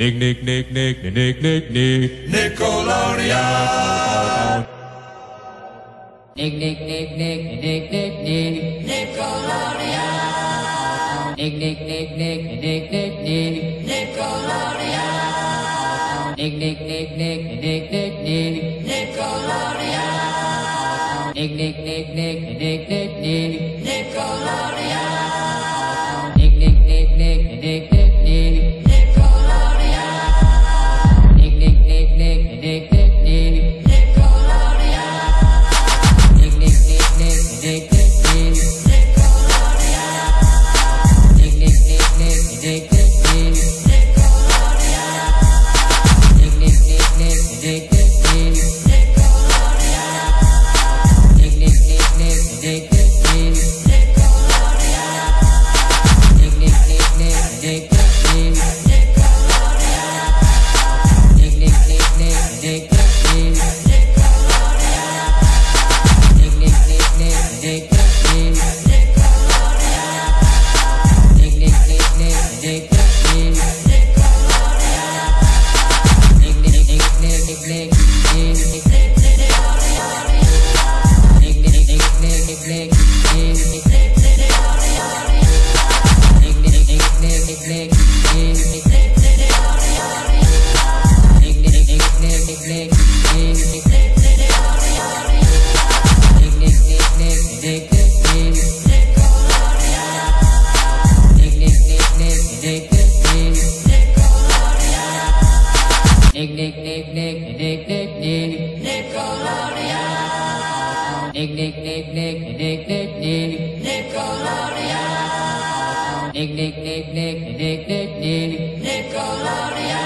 Nick, Nick, Nick, Nick, Nick, Nick, Nick, Nickelodeon. Nick, Nick, Nick, Nick, Nick, Nick, Nick, Nickelodeon. Nick, Nick, Nick, Nick, Nick, Nick, Nick, Nickelodeon. Nick, Nick, Nick, Nick, Nick, Nick, Nick, Nickelodeon. Nick, Nick, Nick, Nick, Nick, Nick, Nick, Nickelodeon. Nick, Nick, Nick, Nick, Nick, Nick. You. Nick, Nick, Nick, Nick, Nick, Nick, Nick. Nickelodeon. Nick, Nick, Nick, Nick, Nick, Nick, Nick. Nickelodeon. Nick, Nick, Nick, Nick, Nick, Nick, Nick. Nickelodeon.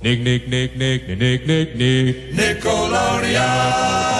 Nick, nick, nick, nick, nick, nick, nick. Nickelodeon.